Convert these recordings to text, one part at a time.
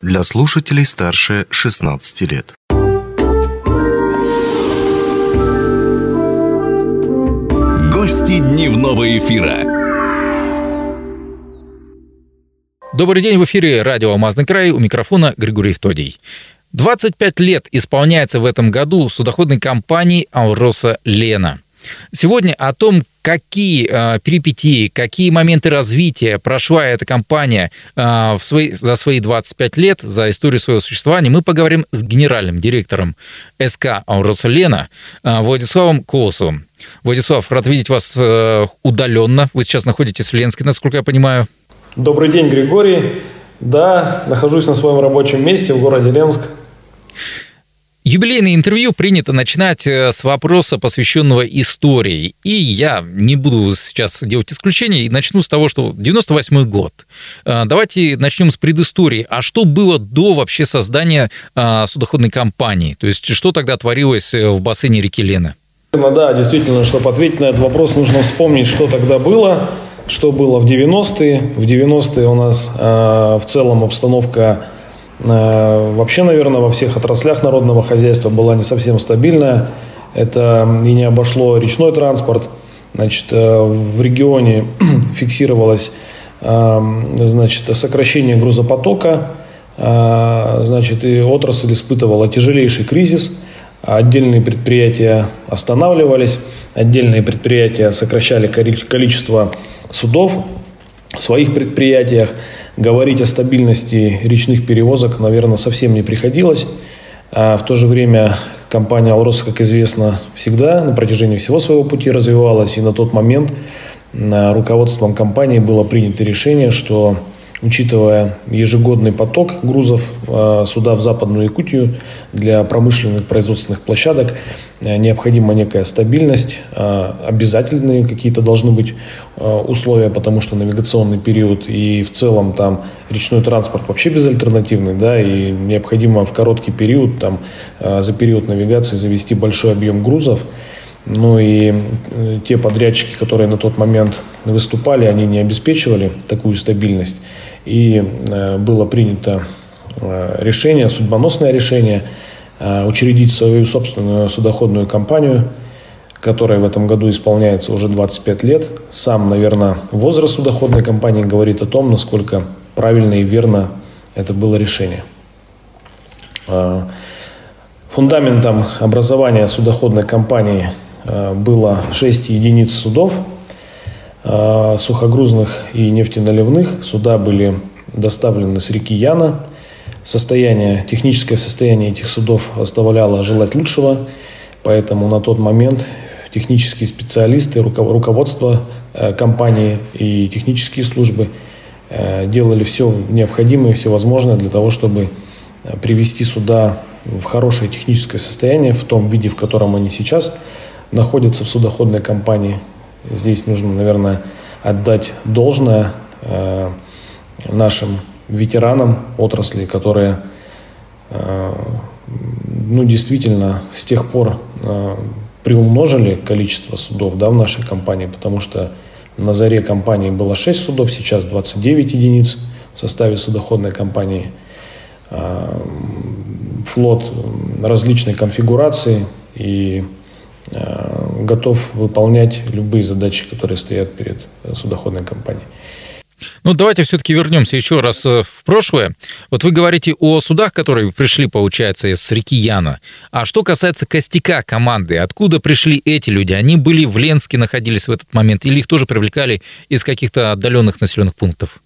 для слушателей старше 16 лет. Гости дневного эфира. Добрый день, в эфире радио «Алмазный край», у микрофона Григорий Втодий. 25 лет исполняется в этом году судоходной компании «Алроса Лена». Сегодня о том, какие э, перипетии, какие моменты развития прошла эта компания э, в свои, за свои 25 лет, за историю своего существования, мы поговорим с генеральным директором СК «Ауроса Лена» э, Владиславом Колосовым. Владислав, рад видеть вас э, удаленно. Вы сейчас находитесь в Ленске, насколько я понимаю. Добрый день, Григорий. Да, нахожусь на своем рабочем месте в городе Ленск. Юбилейное интервью принято начинать э, с вопроса, посвященного истории. И я не буду сейчас делать исключения и начну с того, что 98 год. Э, давайте начнем с предыстории. А что было до вообще создания э, судоходной компании? То есть что тогда творилось в бассейне реки Лена? Ну да, действительно, чтобы ответить на этот вопрос, нужно вспомнить, что тогда было, что было в 90-е. В 90-е у нас в целом обстановка Э, вообще, наверное, во всех отраслях народного хозяйства была не совсем стабильная. Это и не обошло речной транспорт. Значит, э, в регионе фиксировалось э, значит, сокращение грузопотока, значит, и отрасль испытывала тяжелейший кризис. Отдельные предприятия останавливались, отдельные предприятия сокращали количество судов в своих предприятиях. Говорить о стабильности речных перевозок, наверное, совсем не приходилось. А в то же время компания «Алрос», как известно, всегда на протяжении всего своего пути развивалась. И на тот момент руководством компании было принято решение, что учитывая ежегодный поток грузов э, сюда, в Западную Якутию, для промышленных производственных площадок э, необходима некая стабильность, э, обязательные какие-то должны быть условия, потому что навигационный период и в целом там речной транспорт вообще безальтернативный, да, и необходимо в короткий период, там, за период навигации завести большой объем грузов, ну и те подрядчики, которые на тот момент выступали, они не обеспечивали такую стабильность. И э, было принято э, решение, судьбоносное решение, э, учредить свою собственную судоходную компанию, которая в этом году исполняется уже 25 лет. Сам, наверное, возраст судоходной компании говорит о том, насколько правильно и верно это было решение. Фундаментом образования судоходной компании было 6 единиц судов – сухогрузных и нефтеналивных. Суда были доставлены с реки Яна. Состояние, техническое состояние этих судов оставляло желать лучшего, поэтому на тот момент технические специалисты, руководство э, компании и технические службы э, делали все необходимое, все возможное для того, чтобы привести суда в хорошее техническое состояние, в том виде, в котором они сейчас находятся в судоходной компании. Здесь нужно, наверное, отдать должное э, нашим ветеранам отрасли, которые э, ну, действительно с тех пор э, приумножили количество судов да, в нашей компании, потому что на заре компании было 6 судов, сейчас 29 единиц в составе судоходной компании. Флот различной конфигурации и готов выполнять любые задачи, которые стоят перед судоходной компанией. Ну, давайте все-таки вернемся еще раз э, в прошлое. Вот вы говорите о судах, которые пришли, получается, с реки Яна. А что касается костяка команды, откуда пришли эти люди? Они были в Ленске, находились в этот момент, или их тоже привлекали из каких-то отдаленных населенных пунктов?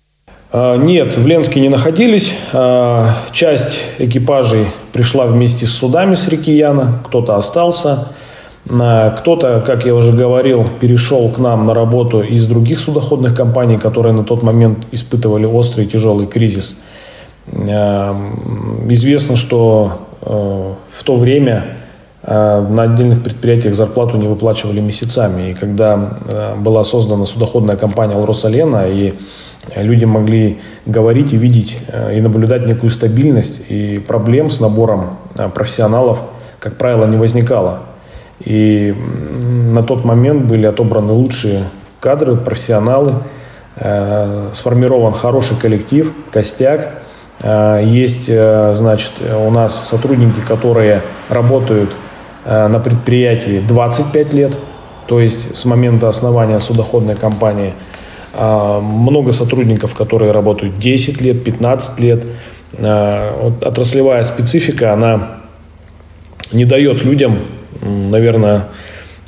А, нет, в Ленске не находились. А, часть экипажей пришла вместе с судами с реки Яна, кто-то остался. Кто-то, как я уже говорил, перешел к нам на работу из других судоходных компаний, которые на тот момент испытывали острый тяжелый кризис. Эм, известно, что э, в то время э, на отдельных предприятиях зарплату не выплачивали месяцами. И когда э, была создана судоходная компания «Алросалена», и люди могли говорить и видеть и наблюдать некую стабильность, и проблем с набором профессионалов, как правило, не возникало. И на тот момент были отобраны лучшие кадры, профессионалы, э, сформирован хороший коллектив, костяк. Есть, значит, у нас сотрудники, которые работают на предприятии 25 лет, то есть с момента основания судоходной компании. Много сотрудников, которые работают 10 лет, 15 лет. Отраслевая специфика, она не дает людям, наверное,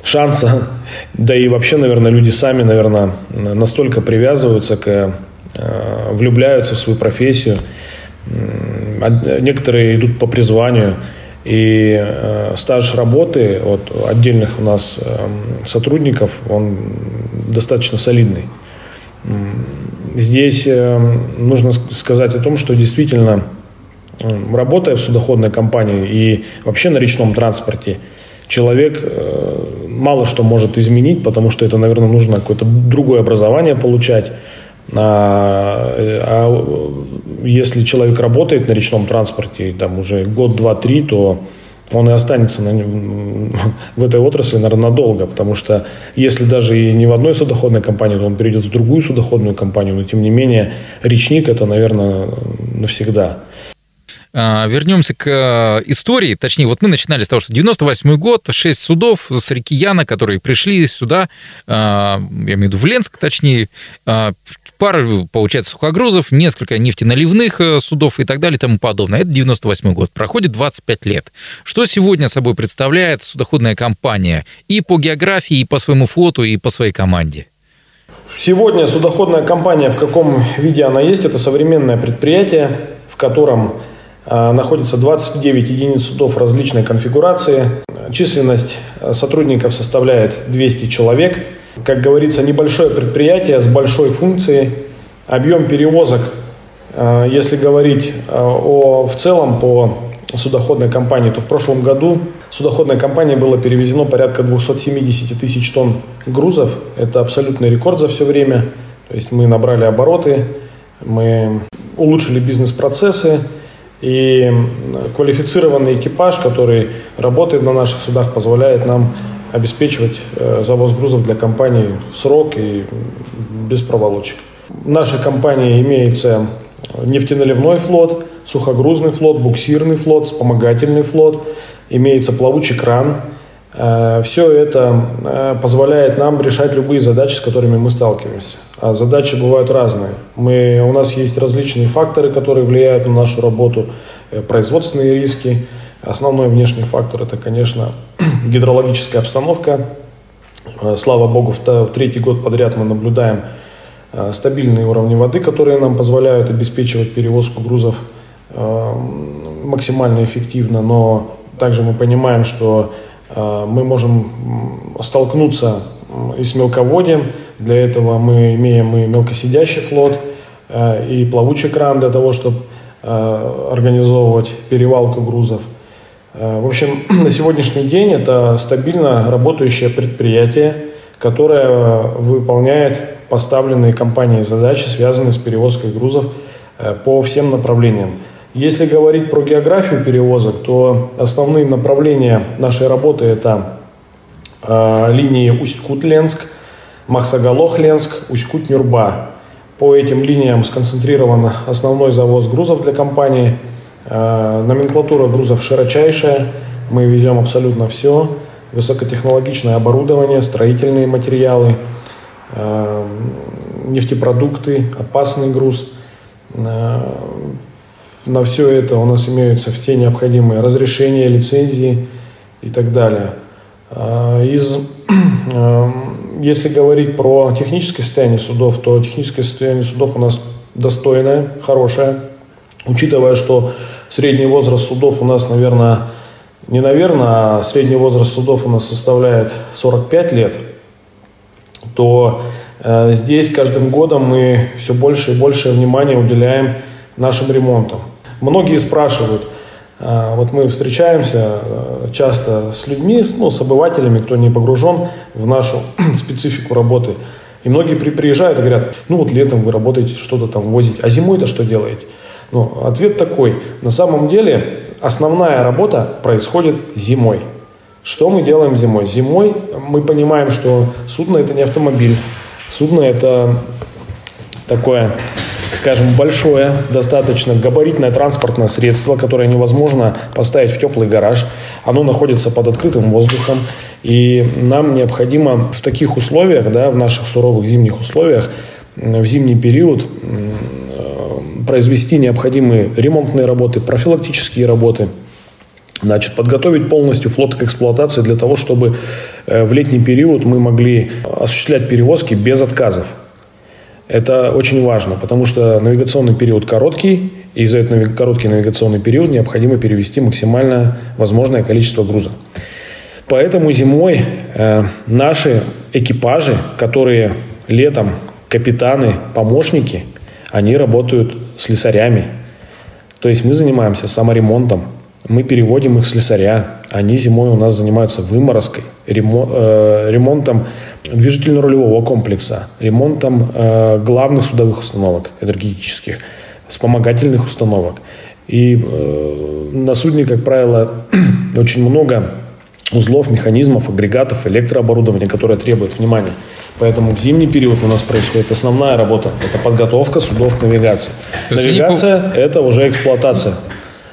шанса, да и вообще, наверное, люди сами, наверное, настолько привязываются к, э, влюбляются в свою профессию. Некоторые идут по призванию, и э, стаж работы от отдельных у нас эм, сотрудников, он достаточно солидный. Здесь эм, нужно сказать о том, что действительно, работая в судоходной компании и вообще на речном транспорте, человек э, мало что может изменить, потому что это, наверное, нужно какое-то другое образование получать. А, а если человек работает на речном транспорте там уже год, два, три, то он и останется на, в этой отрасли, наверное, надолго, потому что если даже и не в одной судоходной компании, то он перейдет в другую судоходную компанию, но тем не менее речник это, наверное, навсегда. А, вернемся к э, истории. Точнее, вот мы начинали с того, что 98 год, 6 судов с реки Яна, которые пришли сюда, а, я имею в виду в Ленск, точнее, а, пара, получается, сухогрузов, несколько нефтеналивных э, судов и так далее и тому подобное. Это 98 год. Проходит 25 лет. Что сегодня собой представляет судоходная компания и по географии, и по своему флоту, и по своей команде? Сегодня судоходная компания, в каком виде она есть, это современное предприятие, в котором находится 29 единиц судов различной конфигурации. Численность а, сотрудников составляет 200 человек. Как говорится, небольшое предприятие с большой функцией. Объем перевозок, а, если говорить о, в целом по судоходной компании, то в прошлом году судоходной компании было перевезено порядка 270 тысяч тонн грузов. Это абсолютный рекорд за все время. То есть мы набрали обороты, мы улучшили бизнес-процессы, и квалифицированный экипаж, который работает на наших судах, позволяет нам обеспечивать э, завоз грузов для компании в срок и без проволочек. В нашей компании имеется нефтеналивной флот, сухогрузный флот, буксирный флот, вспомогательный флот, имеется плавучий кран. Э, Все это э, позволяет нам решать любые задачи, с которыми мы сталкиваемся. А задачи бывают разные. Мы, у нас есть различные факторы, которые влияют на нашу работу, э, производственные риски. Основной внешний фактор – это, конечно, гидрологическая обстановка. Слава богу, в третий год подряд мы наблюдаем стабильные уровни воды, которые нам позволяют обеспечивать перевозку грузов максимально эффективно, но также мы понимаем, что мы можем столкнуться и с мелководьем, для этого мы имеем и мелкосидящий флот, э, и плавучий кран для того, чтобы э, организовывать перевалку грузов. Э, в общем, на сегодняшний день это стабильно работающее предприятие, которое выполняет поставленные компанией задачи, связанные с перевозкой грузов по всем направлениям. Если говорить про географию перевозок, то основные направления нашей работы это линии Усть-Кут-Ленск – Махсоголох-Ленск, Усть-Кут-Нюрба. По этим линиям сконцентрирован основной завоз грузов для компании. Э, номенклатура грузов широчайшая. Мы везем абсолютно все. Высокотехнологичное оборудование, строительные материалы, э, нефтепродукты, опасный груз. На все это у нас имеются все необходимые разрешения, лицензии и так далее. Из если говорить про техническое состояние судов, то техническое состояние судов у нас достойное, хорошее. Учитывая, что средний возраст судов у нас, наверное, не наверное, а средний возраст судов у нас составляет 45 лет, то э, здесь каждым годом мы все больше и больше внимания уделяем нашим ремонтам. Многие спрашивают – а, вот мы встречаемся э, часто с людьми, ну, с обывателями, кто не погружен в нашу специфику работы. И многие при, приезжают и говорят, ну вот летом вы работаете, что-то там возите, а зимой-то что делаете? Ну, ответ такой. На самом деле основная работа происходит зимой. Что мы делаем зимой? Зимой мы понимаем, что судно это не автомобиль. Судно это такое скажем, большое, достаточно габаритное транспортное средство, которое невозможно поставить в теплый гараж. Оно находится под открытым воздухом. И нам необходимо в таких условиях, да, в наших суровых зимних условиях, в зимний период произвести необходимые ремонтные работы, профилактические работы, Значит, подготовить полностью флот к эксплуатации для того, чтобы э, в летний период мы могли осуществлять перевозки без отказов. Это очень важно, потому что навигационный период короткий, и за этот короткий навигационный период необходимо перевести максимально возможное количество груза. Поэтому зимой э, наши экипажи, которые летом капитаны, помощники, они работают слесарями. То есть мы занимаемся саморемонтом, мы переводим их в слесаря. Они зимой у нас занимаются выморозкой, э, ремонтом движительно-рулевого комплекса, ремонтом э, главных судовых установок энергетических, вспомогательных установок. И э, на судне, как правило, очень много узлов, механизмов, агрегатов, электрооборудования, которое требует внимания. Поэтому в зимний период у нас происходит основная работа. Это подготовка судов к навигации. Навигация – это уже эксплуатация.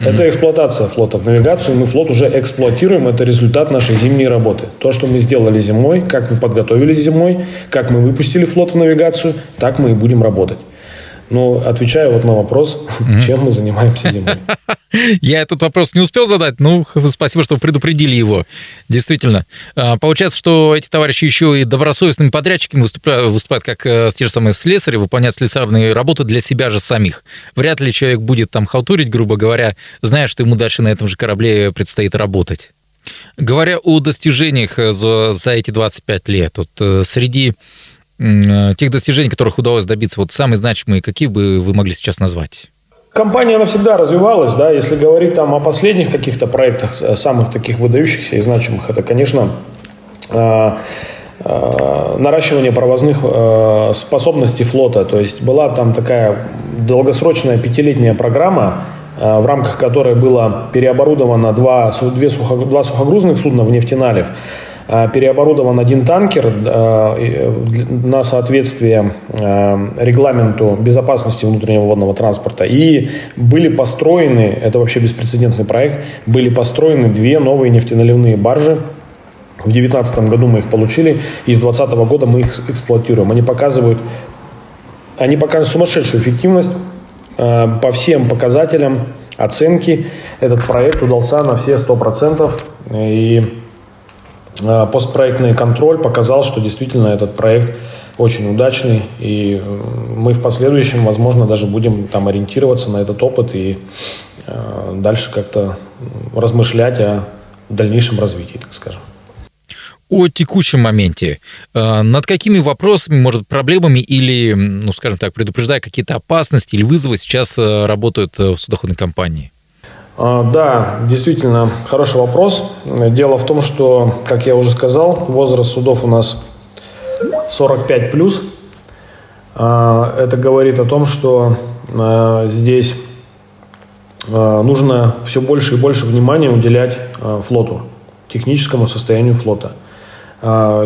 Mm-hmm. Это эксплуатация флота в навигацию. Мы флот уже эксплуатируем. Это результат нашей зимней работы. То, что мы сделали зимой, как мы подготовились зимой, как мы выпустили флот в навигацию, так мы и будем работать. Но отвечаю вот на вопрос, mm-hmm. чем мы занимаемся зимой. Я этот вопрос не успел задать, ну, спасибо, что предупредили его. Действительно. А, получается, что эти товарищи еще и добросовестными подрядчиками выступают, выступают как э, те же самые слесари, выполняют слесарные работы для себя же самих. Вряд ли человек будет там халтурить, грубо говоря, зная, что ему дальше на этом же корабле предстоит работать. Говоря о достижениях э, за, за эти 25 лет, вот э, среди тех достижений, которых удалось добиться, вот самые значимые, какие бы вы могли сейчас назвать? Компания, она всегда развивалась, да, если говорить там о последних каких-то проектах, э, самых таких выдающихся и значимых, это, конечно, э, э, наращивание провозных способностей флота. То есть была там такая долгосрочная пятилетняя программа, в рамках которой было переоборудовано два, две сухо, два сухогрузных судна в нефтеналив. Э, переоборудован один танкер э, на соответствие э, регламенту безопасности внутреннего водного транспорта. И были построены, это вообще беспрецедентный проект, были построены две новые нефтеналивные баржи. В 2019 году мы их получили, и с 2020 года мы их эксплуатируем. Они показывают, они показывают сумасшедшую эффективность по всем показателям оценки. Этот проект удался на все 100%. И Э, постпроектный контроль показал, что действительно этот проект очень удачный, и э, мы в последующем, возможно, даже будем там ориентироваться на этот опыт и э, дальше как-то размышлять о дальнейшем развитии, так скажем. О текущем моменте. Над какими вопросами, может, проблемами или, ну, скажем так, предупреждая какие-то опасности или вызовы сейчас работают в судоходной компании? А, да, действительно, хороший вопрос. Дело в том, что, как я уже сказал, возраст судов у нас 45 плюс. А, это говорит о том, что а, здесь нужно все больше и больше внимания уделять флоту, техническому состоянию флота.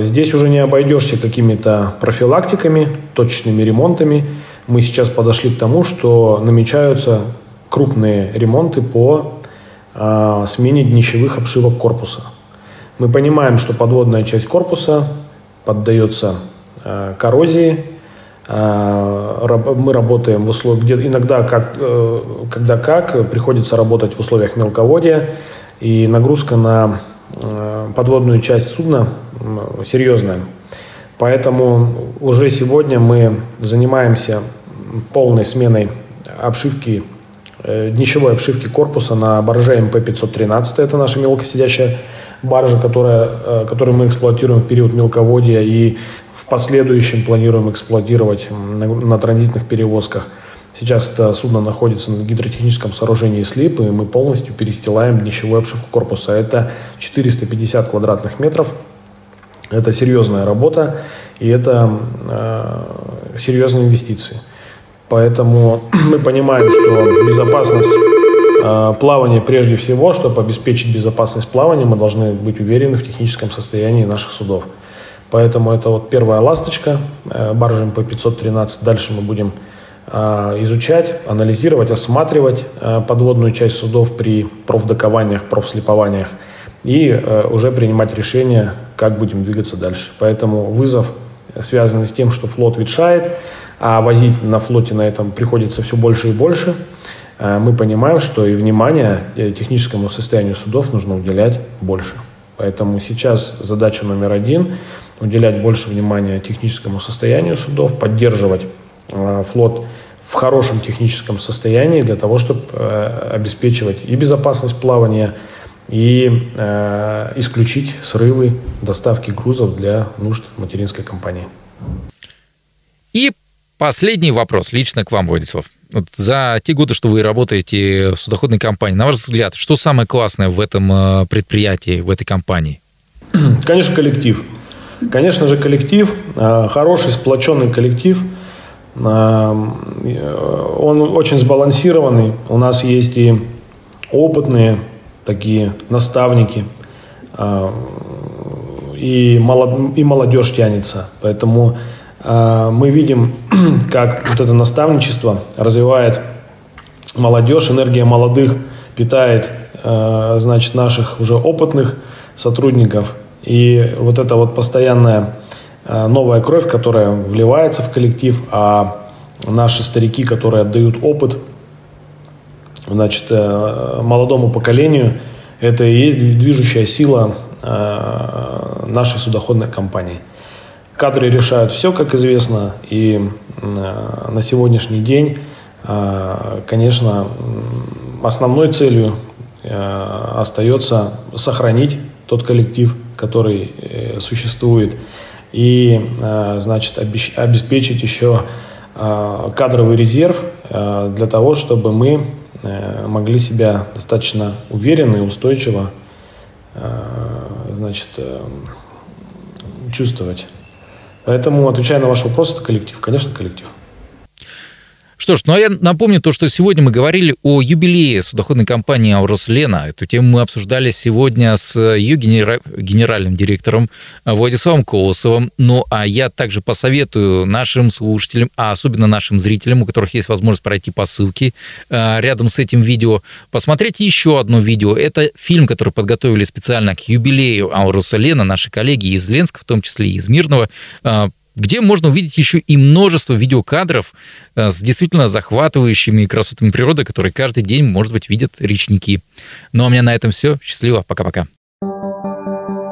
Здесь уже не обойдешься какими-то профилактиками, точечными ремонтами. Мы сейчас подошли к тому, что намечаются крупные ремонты по э, смене днищевых обшивок корпуса. Мы понимаем, что подводная часть корпуса поддается э, коррозии. Э, мы работаем в условиях, где иногда, как, э, когда как, приходится работать в условиях мелководья, и нагрузка на э, подводную часть судна серьезная. Поэтому уже сегодня мы занимаемся полной сменой обшивки днищевой обшивки корпуса на барже МП-513. Это наша мелкосидящая баржа, которая, э, которую мы эксплуатируем в период мелководья и в последующем планируем эксплуатировать на, на транзитных перевозках. Сейчас это судно находится на гидротехническом сооружении СЛИП, и мы полностью перестилаем днищевую обшивку корпуса. Это 450 квадратных метров. Это серьезная работа, и это э, серьезные инвестиции. Поэтому мы понимаем, что безопасность э, плавания прежде всего, чтобы обеспечить безопасность плавания, мы должны быть уверены в техническом состоянии наших судов. Поэтому это вот первая ласточка, э, баржа МП-513. Дальше мы будем изучать, анализировать, осматривать подводную часть судов при профдокованиях, профслепованиях и уже принимать решение, как будем двигаться дальше. Поэтому вызов, связанный с тем, что флот ветшает, а возить на флоте на этом приходится все больше и больше, мы понимаем, что и внимание техническому состоянию судов нужно уделять больше. Поэтому сейчас задача номер один – уделять больше внимания техническому состоянию судов, поддерживать э, флот в хорошем техническом состоянии для того, чтобы э, обеспечивать и безопасность плавания, и э, исключить срывы доставки грузов для нужд материнской компании. И последний вопрос лично к вам, Владислав. Вот за те годы, что вы работаете в судоходной компании, на ваш взгляд, что самое классное в этом э, предприятии, в этой компании? Конечно, коллектив. Конечно же, коллектив, э, хороший сплоченный коллектив. Э, он очень сбалансированный. У нас есть и опытные такие наставники, и, молод, и молодежь тянется. Поэтому мы видим, как вот это наставничество развивает молодежь, энергия молодых питает, а, значит, наших уже опытных сотрудников. И вот эта вот постоянная а, новая кровь, которая вливается в коллектив, а наши старики, которые отдают опыт, значит, э, молодому поколению, это и есть движущая сила нашей судоходной компании. Кадры решают все, как известно, и э, на сегодняшний день, э, конечно, основной целью э, остается сохранить тот коллектив, который существует, и, значит, обеспечить еще кадровый резерв для того, чтобы мы могли себя достаточно уверенно и устойчиво значит, чувствовать. Поэтому, отвечая на ваш вопрос, это коллектив. Конечно, коллектив. Что ж, ну а я напомню то, что сегодня мы говорили о юбилее судоходной компании «Аурос Лена». Эту тему мы обсуждали сегодня с ее генера... генеральным директором Владиславом Колосовым. Ну а я также посоветую нашим слушателям, а особенно нашим зрителям, у которых есть возможность пройти по ссылке э, рядом с этим видео, посмотреть еще одно видео. Это фильм, который подготовили специально к юбилею «Ауруса Лена» наши коллеги из Ленска, в том числе и из Мирного, э, где можно увидеть еще и множество видеокадров э, с действительно захватывающими красотами природы, которые каждый день, может быть, видят речники. Ну а у меня на этом все. Счастливо. Пока-пока.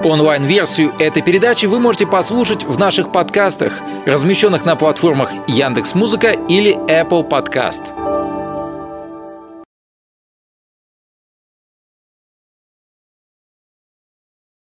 Онлайн-версию этой передачи вы можете послушать в наших подкастах, размещенных на платформах Яндекс.Музыка или Apple Podcast.